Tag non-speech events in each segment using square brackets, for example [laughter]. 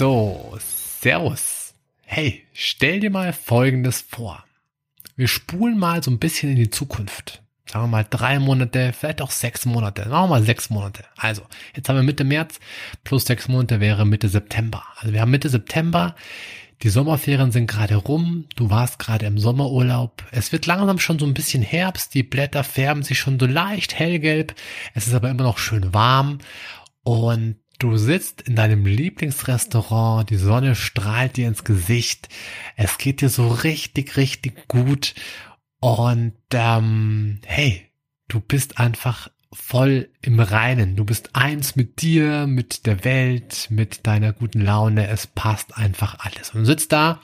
So, Servus. Hey, stell dir mal Folgendes vor. Wir spulen mal so ein bisschen in die Zukunft. Sagen wir mal drei Monate, vielleicht auch sechs Monate. Sagen wir mal sechs Monate. Also, jetzt haben wir Mitte März, plus sechs Monate wäre Mitte September. Also wir haben Mitte September. Die Sommerferien sind gerade rum. Du warst gerade im Sommerurlaub. Es wird langsam schon so ein bisschen Herbst. Die Blätter färben sich schon so leicht hellgelb. Es ist aber immer noch schön warm. Und Du sitzt in deinem Lieblingsrestaurant, die Sonne strahlt dir ins Gesicht, es geht dir so richtig, richtig gut und ähm, hey, du bist einfach voll im Reinen. Du bist eins mit dir, mit der Welt, mit deiner guten Laune. Es passt einfach alles. Und du sitzt da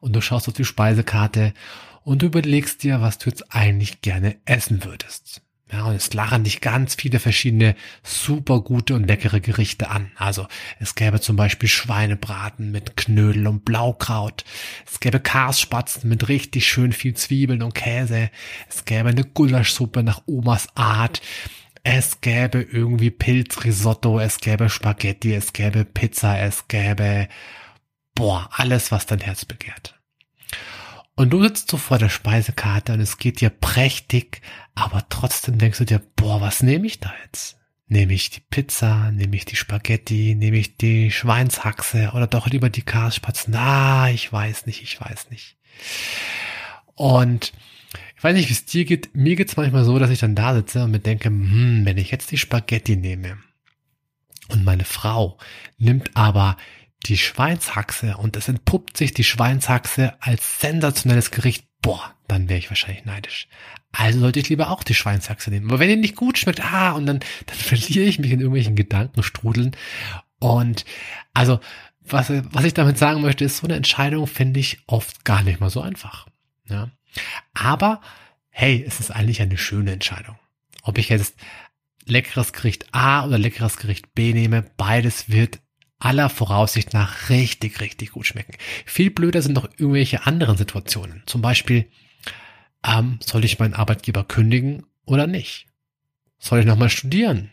und du schaust auf die Speisekarte und du überlegst dir, was du jetzt eigentlich gerne essen würdest. Ja, und es lachen dich ganz viele verschiedene super gute und leckere Gerichte an. Also es gäbe zum Beispiel Schweinebraten mit Knödel und Blaukraut. Es gäbe Karsspatzen mit richtig schön viel Zwiebeln und Käse. Es gäbe eine Gulaschsuppe nach Omas Art. Es gäbe irgendwie Pilzrisotto. Es gäbe Spaghetti. Es gäbe Pizza. Es gäbe, boah, alles, was dein Herz begehrt. Und du sitzt so vor der Speisekarte und es geht dir prächtig, aber trotzdem denkst du dir, boah, was nehme ich da jetzt? Nehme ich die Pizza, nehme ich die Spaghetti, nehme ich die Schweinshaxe oder doch lieber die Karspatzen? Ah, ich weiß nicht, ich weiß nicht. Und ich weiß nicht, wie es dir geht. Mir geht's manchmal so, dass ich dann da sitze und mir denke, hm, wenn ich jetzt die Spaghetti nehme und meine Frau nimmt aber die Schweinshaxe und es entpuppt sich die Schweinshaxe als sensationelles Gericht, boah, dann wäre ich wahrscheinlich neidisch. Also sollte ich lieber auch die Schweinshaxe nehmen. Aber wenn die nicht gut schmeckt, ah, und dann, [laughs] dann verliere ich mich in irgendwelchen Gedankenstrudeln. Und also, was, was ich damit sagen möchte, ist, so eine Entscheidung finde ich oft gar nicht mal so einfach. Ja. Aber, hey, es ist eigentlich eine schöne Entscheidung. Ob ich jetzt leckeres Gericht A oder leckeres Gericht B nehme, beides wird aller Voraussicht nach richtig, richtig gut schmecken. Viel blöder sind noch irgendwelche anderen Situationen. Zum Beispiel, ähm, soll ich meinen Arbeitgeber kündigen oder nicht? Soll ich nochmal studieren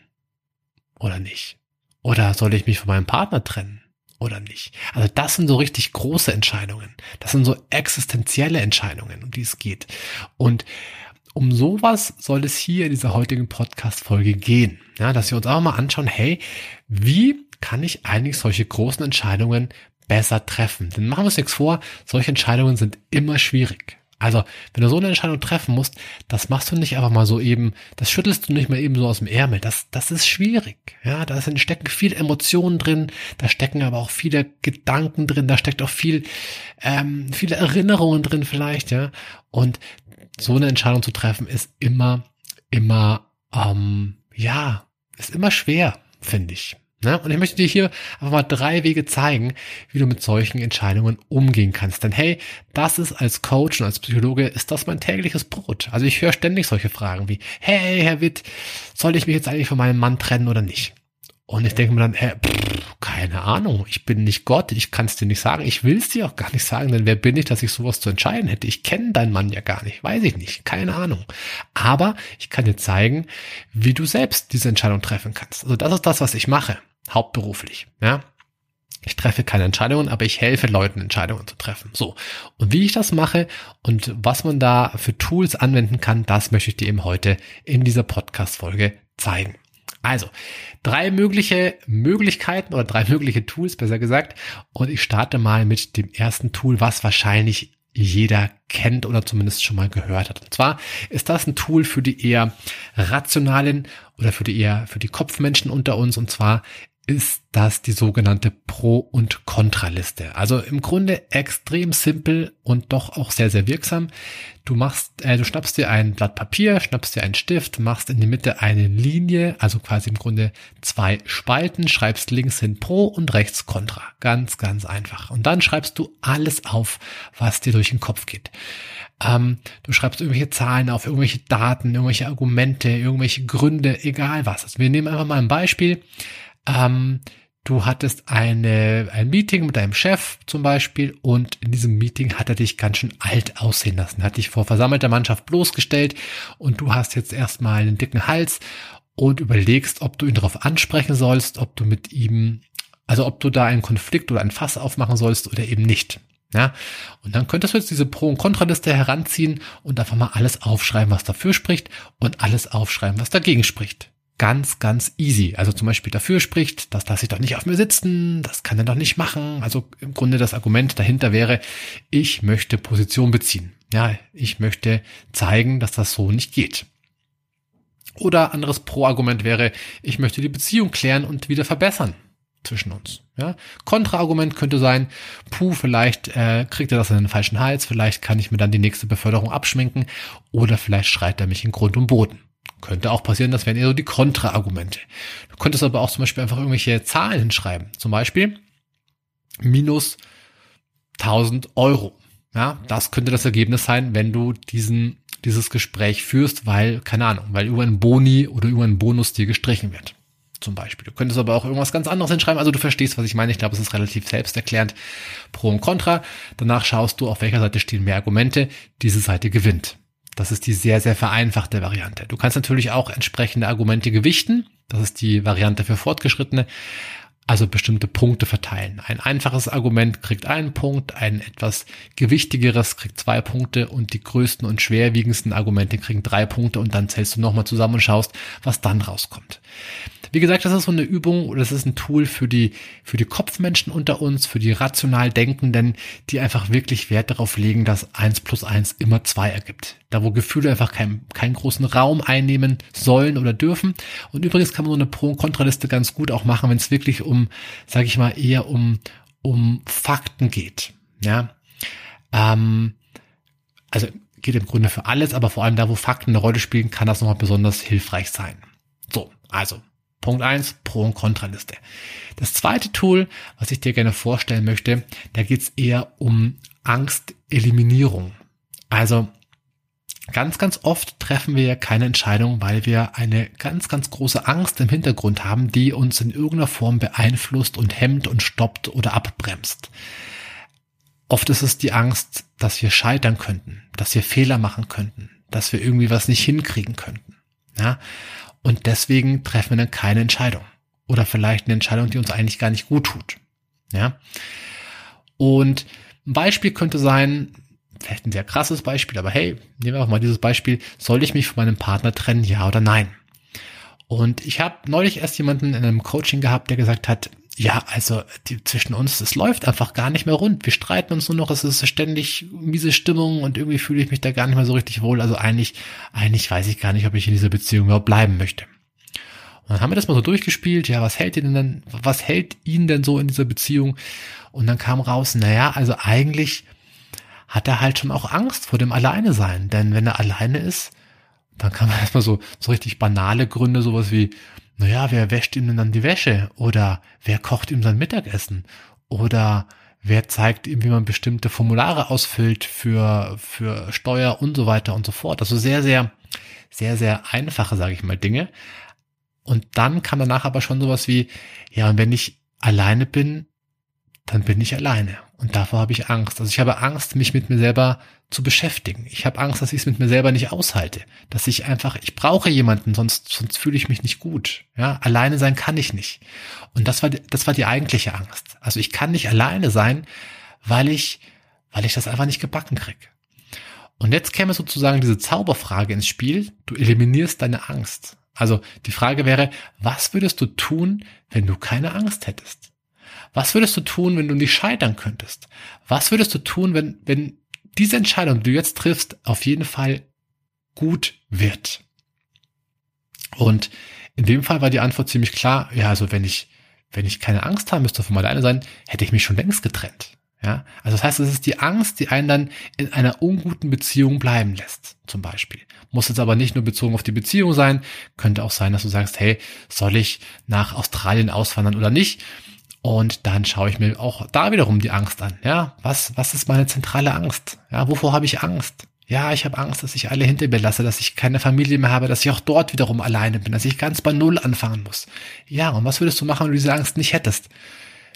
oder nicht? Oder soll ich mich von meinem Partner trennen oder nicht? Also das sind so richtig große Entscheidungen. Das sind so existenzielle Entscheidungen, um die es geht. Und um sowas soll es hier in dieser heutigen Podcast-Folge gehen. Ja, dass wir uns auch mal anschauen, hey, wie kann ich eigentlich solche großen Entscheidungen besser treffen? Denn machen wir uns nichts vor, solche Entscheidungen sind immer schwierig. Also, wenn du so eine Entscheidung treffen musst, das machst du nicht einfach mal so eben, das schüttelst du nicht mal eben so aus dem Ärmel. Das, das ist schwierig. Ja, da stecken viele Emotionen drin, da stecken aber auch viele Gedanken drin, da steckt auch viel, ähm, viele Erinnerungen drin vielleicht, ja. Und so eine Entscheidung zu treffen ist immer, immer, ähm, ja, ist immer schwer, finde ich. Ne? Und ich möchte dir hier einfach mal drei Wege zeigen, wie du mit solchen Entscheidungen umgehen kannst. Denn hey, das ist als Coach und als Psychologe ist das mein tägliches Brot. Also ich höre ständig solche Fragen wie, hey, Herr Witt, soll ich mich jetzt eigentlich von meinem Mann trennen oder nicht? Und ich denke mir dann, hey, pff, keine Ahnung, ich bin nicht Gott, ich kann es dir nicht sagen, ich will es dir auch gar nicht sagen, denn wer bin ich, dass ich sowas zu entscheiden hätte? Ich kenne deinen Mann ja gar nicht, weiß ich nicht, keine Ahnung. Aber ich kann dir zeigen, wie du selbst diese Entscheidung treffen kannst. Also das ist das, was ich mache hauptberuflich. Ja, ich treffe keine Entscheidungen, aber ich helfe Leuten, Entscheidungen zu treffen. So. Und wie ich das mache und was man da für Tools anwenden kann, das möchte ich dir eben heute in dieser Podcast-Folge zeigen. Also, drei mögliche Möglichkeiten oder drei mögliche Tools, besser gesagt. Und ich starte mal mit dem ersten Tool, was wahrscheinlich jeder kennt oder zumindest schon mal gehört hat. Und zwar ist das ein Tool für die eher rationalen oder für die eher für die Kopfmenschen unter uns. Und zwar ist das die sogenannte Pro- und Kontraliste. Also im Grunde extrem simpel und doch auch sehr, sehr wirksam. Du machst, äh, du schnappst dir ein Blatt Papier, schnappst dir einen Stift, machst in die Mitte eine Linie, also quasi im Grunde zwei Spalten, schreibst links hin Pro und rechts Contra. Ganz, ganz einfach. Und dann schreibst du alles auf, was dir durch den Kopf geht. Ähm, du schreibst irgendwelche Zahlen auf, irgendwelche Daten, irgendwelche Argumente, irgendwelche Gründe, egal was. Also wir nehmen einfach mal ein Beispiel. Ähm, du hattest eine, ein Meeting mit deinem Chef zum Beispiel und in diesem Meeting hat er dich ganz schön alt aussehen lassen, hat dich vor versammelter Mannschaft bloßgestellt und du hast jetzt erstmal einen dicken Hals und überlegst, ob du ihn darauf ansprechen sollst, ob du mit ihm, also ob du da einen Konflikt oder ein Fass aufmachen sollst oder eben nicht. Ja, und dann könntest du jetzt diese Pro- und Kontraliste heranziehen und einfach mal alles aufschreiben, was dafür spricht und alles aufschreiben, was dagegen spricht ganz, ganz easy. Also zum Beispiel dafür spricht, das lasse ich doch nicht auf mir sitzen, das kann er doch nicht machen. Also im Grunde das Argument dahinter wäre, ich möchte Position beziehen. Ja, ich möchte zeigen, dass das so nicht geht. Oder anderes Pro-Argument wäre, ich möchte die Beziehung klären und wieder verbessern zwischen uns. Ja? Kontraargument könnte sein, puh, vielleicht äh, kriegt er das in den falschen Hals, vielleicht kann ich mir dann die nächste Beförderung abschminken oder vielleicht schreit er mich in Grund und Boden. Könnte auch passieren, das wären eher so die Kontraargumente. Du könntest aber auch zum Beispiel einfach irgendwelche Zahlen hinschreiben. Zum Beispiel minus 1000 Euro. Ja, das könnte das Ergebnis sein, wenn du diesen, dieses Gespräch führst, weil, keine Ahnung, weil über einen Boni oder über einen Bonus dir gestrichen wird. Zum Beispiel. Du könntest aber auch irgendwas ganz anderes hinschreiben. Also du verstehst, was ich meine. Ich glaube, es ist relativ selbsterklärend. Pro und Contra. Danach schaust du, auf welcher Seite stehen mehr Argumente. Diese Seite gewinnt. Das ist die sehr, sehr vereinfachte Variante. Du kannst natürlich auch entsprechende Argumente gewichten. Das ist die Variante für Fortgeschrittene. Also bestimmte Punkte verteilen. Ein einfaches Argument kriegt einen Punkt, ein etwas gewichtigeres kriegt zwei Punkte und die größten und schwerwiegendsten Argumente kriegen drei Punkte und dann zählst du nochmal zusammen und schaust, was dann rauskommt. Wie gesagt, das ist so eine Übung oder das ist ein Tool für die, für die Kopfmenschen unter uns, für die rational Denkenden, die einfach wirklich Wert darauf legen, dass eins plus eins immer zwei ergibt. Da wo Gefühle einfach keinen, keinen großen Raum einnehmen sollen oder dürfen. Und übrigens kann man so eine Pro- und Kontraliste ganz gut auch machen, wenn es wirklich um, sage ich mal, eher um, um Fakten geht. Ja. Ähm, also geht im Grunde für alles, aber vor allem da, wo Fakten eine Rolle spielen, kann das nochmal besonders hilfreich sein. So, also Punkt eins Pro- und Kontraliste. Das zweite Tool, was ich dir gerne vorstellen möchte, da geht es eher um Angsteliminierung. Also ganz, ganz oft treffen wir ja keine Entscheidung, weil wir eine ganz, ganz große Angst im Hintergrund haben, die uns in irgendeiner Form beeinflusst und hemmt und stoppt oder abbremst. Oft ist es die Angst, dass wir scheitern könnten, dass wir Fehler machen könnten, dass wir irgendwie was nicht hinkriegen könnten. Ja? Und deswegen treffen wir dann keine Entscheidung. Oder vielleicht eine Entscheidung, die uns eigentlich gar nicht gut tut. Ja. Und ein Beispiel könnte sein, vielleicht ein sehr krasses Beispiel, aber hey, nehmen wir auch mal dieses Beispiel. Soll ich mich von meinem Partner trennen, ja oder nein? Und ich habe neulich erst jemanden in einem Coaching gehabt, der gesagt hat, ja, also die, zwischen uns, es läuft einfach gar nicht mehr rund. Wir streiten uns nur noch, es ist ständig miese Stimmung und irgendwie fühle ich mich da gar nicht mehr so richtig wohl. Also eigentlich, eigentlich weiß ich gar nicht, ob ich in dieser Beziehung überhaupt bleiben möchte. Und dann haben wir das mal so durchgespielt, ja, was hält ihn denn, was hält ihn denn so in dieser Beziehung? Und dann kam raus, naja, also eigentlich hat er halt schon auch Angst vor dem Alleine sein. Denn wenn er alleine ist, dann kann man [laughs] erstmal so, so richtig banale Gründe, sowas wie, naja, wer wäscht ihm denn dann die Wäsche? Oder wer kocht ihm sein Mittagessen? Oder wer zeigt ihm, wie man bestimmte Formulare ausfüllt für, für Steuer und so weiter und so fort. Also sehr, sehr, sehr, sehr einfache, sage ich mal, Dinge. Und dann kam danach aber schon sowas wie, ja, und wenn ich alleine bin, dann bin ich alleine. Und davor habe ich Angst. Also ich habe Angst, mich mit mir selber zu beschäftigen. Ich habe Angst, dass ich es mit mir selber nicht aushalte. Dass ich einfach, ich brauche jemanden, sonst, sonst fühle ich mich nicht gut. Ja, alleine sein kann ich nicht. Und das war, das war die eigentliche Angst. Also ich kann nicht alleine sein, weil ich, weil ich das einfach nicht gebacken krieg. Und jetzt käme sozusagen diese Zauberfrage ins Spiel. Du eliminierst deine Angst. Also die Frage wäre, was würdest du tun, wenn du keine Angst hättest? Was würdest du tun, wenn du nicht scheitern könntest? Was würdest du tun, wenn, wenn diese Entscheidung, die du jetzt triffst, auf jeden Fall gut wird? Und in dem Fall war die Antwort ziemlich klar, ja, also wenn ich, wenn ich keine Angst haben müsste vom alleine sein, hätte ich mich schon längst getrennt. Ja, also das heißt, es ist die Angst, die einen dann in einer unguten Beziehung bleiben lässt, zum Beispiel. Muss jetzt aber nicht nur bezogen auf die Beziehung sein, könnte auch sein, dass du sagst, hey, soll ich nach Australien auswandern oder nicht? Und dann schaue ich mir auch da wiederum die Angst an. Ja, was, was ist meine zentrale Angst? Ja, wovor habe ich Angst? Ja, ich habe Angst, dass ich alle hinter mir lasse, dass ich keine Familie mehr habe, dass ich auch dort wiederum alleine bin, dass ich ganz bei Null anfangen muss. Ja, und was würdest du machen, wenn du diese Angst nicht hättest?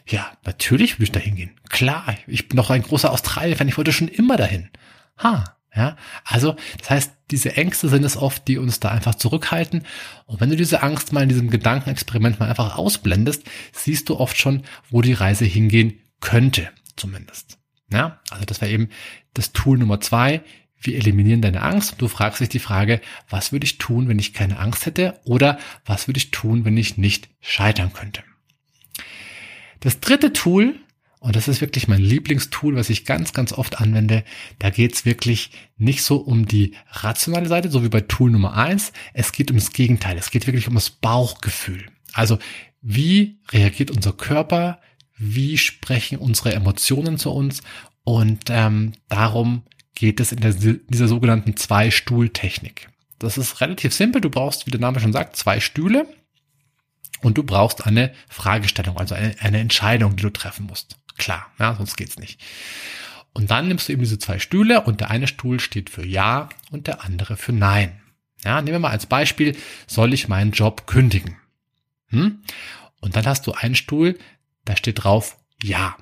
Ja, natürlich würde ich da hingehen. Klar, ich bin doch ein großer Australien-Fan, ich wollte schon immer dahin. Ha, ja, also das heißt, diese Ängste sind es oft, die uns da einfach zurückhalten. Und wenn du diese Angst mal in diesem Gedankenexperiment mal einfach ausblendest, siehst du oft schon, wo die Reise hingehen könnte, zumindest. Ja, also das wäre eben das Tool Nummer zwei. Wir eliminieren deine Angst du fragst dich die Frage, was würde ich tun, wenn ich keine Angst hätte oder was würde ich tun, wenn ich nicht scheitern könnte. Das dritte Tool, und das ist wirklich mein Lieblingstool, was ich ganz, ganz oft anwende, da geht's wirklich nicht so um die rationale Seite, so wie bei Tool Nummer eins. Es geht ums Gegenteil. Es geht wirklich um das Bauchgefühl. Also wie reagiert unser Körper? Wie sprechen unsere Emotionen zu uns? Und ähm, darum geht es in der, dieser sogenannten Zwei-Stuhl-Technik. Das ist relativ simpel. Du brauchst, wie der Name schon sagt, zwei Stühle und du brauchst eine Fragestellung, also eine, eine Entscheidung, die du treffen musst. Klar, ja, sonst geht's nicht. Und dann nimmst du eben diese zwei Stühle und der eine Stuhl steht für Ja und der andere für Nein. Ja, nehmen wir mal als Beispiel, soll ich meinen Job kündigen? Hm? Und dann hast du einen Stuhl, da steht drauf Ja.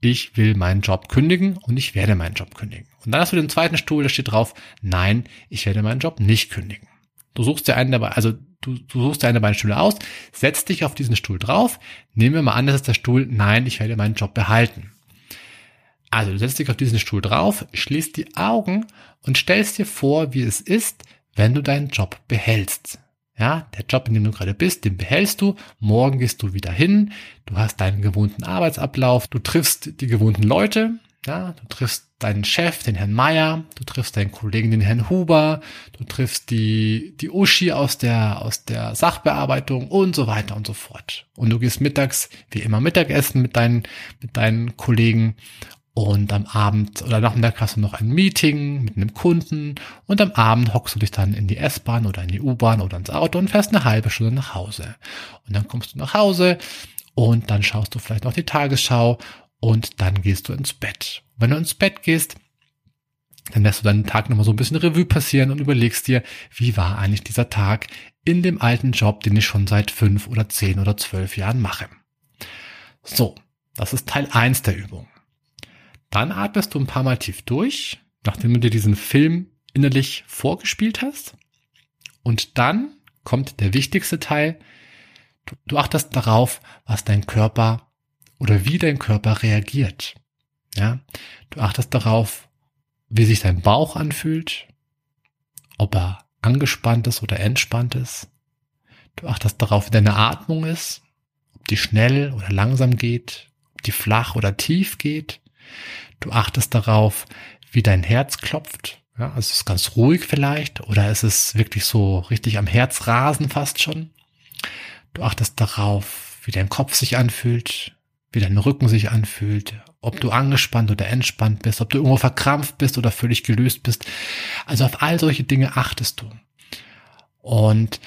Ich will meinen Job kündigen und ich werde meinen Job kündigen. Und dann hast du den zweiten Stuhl, da steht drauf Nein, ich werde meinen Job nicht kündigen. Du suchst dir einen dabei, also du, du suchst dir eine beiden Stühle aus, setzt dich auf diesen Stuhl drauf, nehmen wir mal an, das ist der Stuhl, nein, ich werde meinen Job behalten. Also du setzt dich auf diesen Stuhl drauf, schließt die Augen und stellst dir vor, wie es ist, wenn du deinen Job behältst. Ja, der Job, in dem du gerade bist, den behältst du. Morgen gehst du wieder hin. Du hast deinen gewohnten Arbeitsablauf. Du triffst die gewohnten Leute. Ja, du triffst deinen Chef, den Herrn Meier, du triffst deinen Kollegen, den Herrn Huber, du triffst die, die Uschi aus der, aus der Sachbearbeitung und so weiter und so fort. Und du gehst mittags, wie immer, Mittagessen mit deinen, mit deinen Kollegen und am Abend oder Nachmittag hast du noch ein Meeting mit einem Kunden und am Abend hockst du dich dann in die S-Bahn oder in die U-Bahn oder ins Auto und fährst eine halbe Stunde nach Hause. Und dann kommst du nach Hause und dann schaust du vielleicht noch die Tagesschau und dann gehst du ins Bett. Wenn du ins Bett gehst, dann lässt du deinen Tag nochmal so ein bisschen Revue passieren und überlegst dir, wie war eigentlich dieser Tag in dem alten Job, den ich schon seit fünf oder zehn oder zwölf Jahren mache. So, das ist Teil eins der Übung. Dann atmest du ein paar Mal tief durch, nachdem du dir diesen Film innerlich vorgespielt hast. Und dann kommt der wichtigste Teil. Du, du achtest darauf, was dein Körper oder wie dein Körper reagiert. Ja, du achtest darauf, wie sich dein Bauch anfühlt, ob er angespannt ist oder entspannt ist. Du achtest darauf, wie deine Atmung ist, ob die schnell oder langsam geht, ob die flach oder tief geht. Du achtest darauf, wie dein Herz klopft. Ja, also ist es ganz ruhig vielleicht oder ist es wirklich so richtig am Herz rasen fast schon. Du achtest darauf, wie dein Kopf sich anfühlt, wie dein Rücken sich anfühlt, ob du angespannt oder entspannt bist, ob du irgendwo verkrampft bist oder völlig gelöst bist. Also auf all solche Dinge achtest du. Und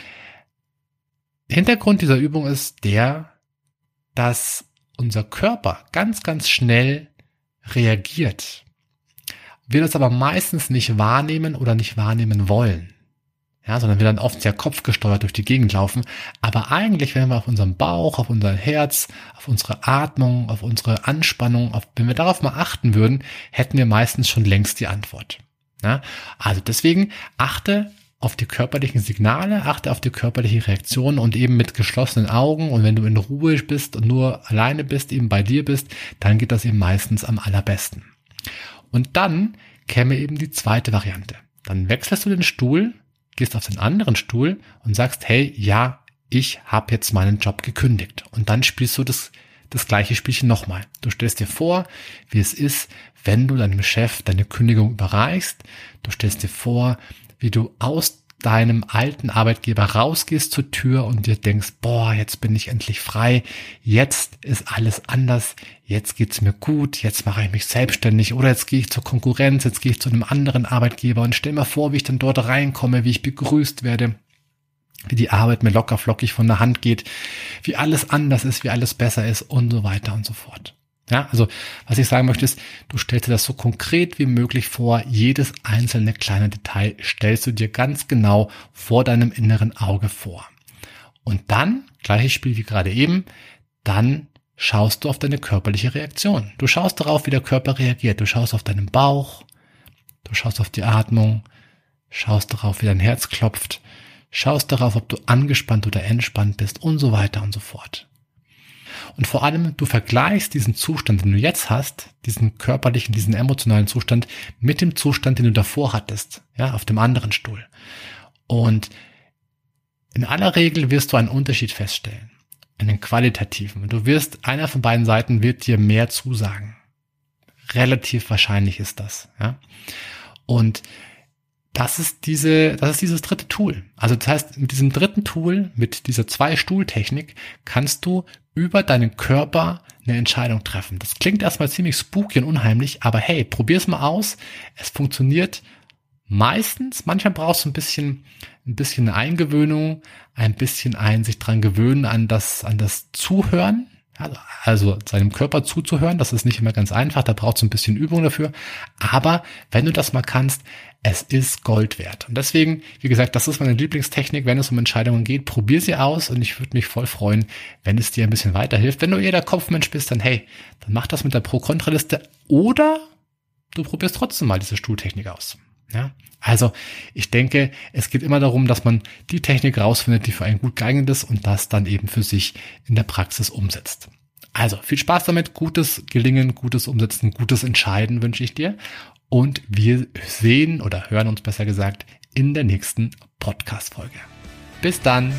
Hintergrund dieser Übung ist der, dass unser Körper ganz, ganz schnell reagiert. Wir das aber meistens nicht wahrnehmen oder nicht wahrnehmen wollen ja, sondern wir dann oft sehr kopfgesteuert durch die Gegend laufen. Aber eigentlich, wenn wir auf unserem Bauch, auf unser Herz, auf unsere Atmung, auf unsere Anspannung, auf, wenn wir darauf mal achten würden, hätten wir meistens schon längst die Antwort. Ja, also deswegen achte auf die körperlichen Signale, achte auf die körperliche Reaktion und eben mit geschlossenen Augen und wenn du in Ruhe bist und nur alleine bist, eben bei dir bist, dann geht das eben meistens am allerbesten. Und dann käme eben die zweite Variante. Dann wechselst du den Stuhl gehst auf den anderen Stuhl und sagst, hey, ja, ich habe jetzt meinen Job gekündigt. Und dann spielst du das, das gleiche Spielchen nochmal. Du stellst dir vor, wie es ist, wenn du deinem Chef deine Kündigung überreichst. Du stellst dir vor, wie du aus deinem alten Arbeitgeber rausgehst zur Tür und dir denkst, boah, jetzt bin ich endlich frei, jetzt ist alles anders, jetzt geht's mir gut, jetzt mache ich mich selbstständig oder jetzt gehe ich zur Konkurrenz, jetzt gehe ich zu einem anderen Arbeitgeber und stell mir vor, wie ich dann dort reinkomme, wie ich begrüßt werde, wie die Arbeit mir locker flockig von der Hand geht, wie alles anders ist, wie alles besser ist und so weiter und so fort. Ja, also was ich sagen möchte ist, du stellst dir das so konkret wie möglich vor. Jedes einzelne kleine Detail stellst du dir ganz genau vor deinem inneren Auge vor. Und dann, gleiches Spiel wie gerade eben, dann schaust du auf deine körperliche Reaktion. Du schaust darauf, wie der Körper reagiert. Du schaust auf deinen Bauch, du schaust auf die Atmung, schaust darauf, wie dein Herz klopft, schaust darauf, ob du angespannt oder entspannt bist und so weiter und so fort. Und vor allem, du vergleichst diesen Zustand, den du jetzt hast, diesen körperlichen, diesen emotionalen Zustand, mit dem Zustand, den du davor hattest, ja, auf dem anderen Stuhl. Und in aller Regel wirst du einen Unterschied feststellen. Einen qualitativen. Du wirst, einer von beiden Seiten wird dir mehr zusagen. Relativ wahrscheinlich ist das, ja. Und das ist diese, das ist dieses dritte Tool. Also das heißt, mit diesem dritten Tool, mit dieser Zwei-Stuhl-Technik, kannst du über deinen Körper eine Entscheidung treffen. Das klingt erstmal ziemlich spooky und unheimlich, aber hey, probier's mal aus. Es funktioniert meistens. Manchmal brauchst du ein bisschen, ein bisschen Eingewöhnung, ein bisschen ein sich dran gewöhnen an das, an das Zuhören. Also seinem Körper zuzuhören, das ist nicht immer ganz einfach, da braucht es ein bisschen Übung dafür. Aber wenn du das mal kannst, es ist Gold wert. Und deswegen, wie gesagt, das ist meine Lieblingstechnik, wenn es um Entscheidungen geht. Probier sie aus und ich würde mich voll freuen, wenn es dir ein bisschen weiterhilft. Wenn du eher der Kopfmensch bist, dann hey, dann mach das mit der Pro-Kontra-Liste oder du probierst trotzdem mal diese Stuhltechnik aus. Ja, also ich denke, es geht immer darum, dass man die Technik rausfindet, die für einen gut geeignet ist und das dann eben für sich in der Praxis umsetzt. Also viel Spaß damit, gutes Gelingen, gutes Umsetzen, gutes Entscheiden wünsche ich dir und wir sehen oder hören uns besser gesagt in der nächsten Podcast-Folge. Bis dann!